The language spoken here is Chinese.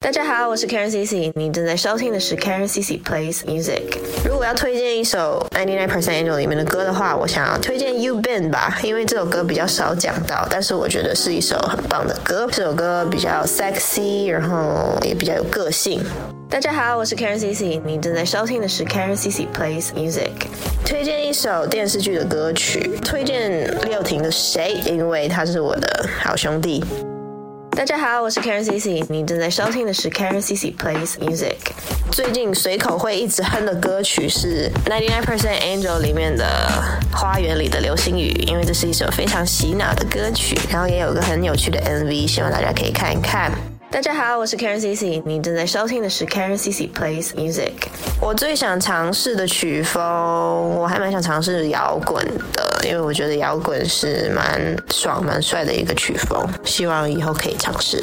大家好，我是 Karen CC，你正在收听的是 Karen CC Plays Music。如果要推荐一首 Ninety Nine Percent Angel 里面的歌的话，我想要推荐 You Been 吧，因为这首歌比较少讲到，但是我觉得是一首很棒的歌。这首歌比较 sexy，然后也比较有个性。大家好，我是 Karen CC，你正在收听的是 Karen CC Plays Music。推荐一首电视剧的歌曲，推荐六婷的《谁》，因为他是我的好兄弟。大家好，我是 Karen Cici，你正在收听的是 Karen Cici Plays Music。最近随口会一直哼的歌曲是 Ninety Nine Percent Angel 里面的《花园里的流星雨》，因为这是一首非常洗脑的歌曲，然后也有个很有趣的 MV，希望大家可以看一看。大家好，我是 Karen Cici，你正在收听的是 Karen Cici Plays Music。我最想尝试的曲风，我还蛮想尝试摇滚的，因为我觉得摇滚是蛮爽、蛮帅的一个曲风，希望以后可以尝试。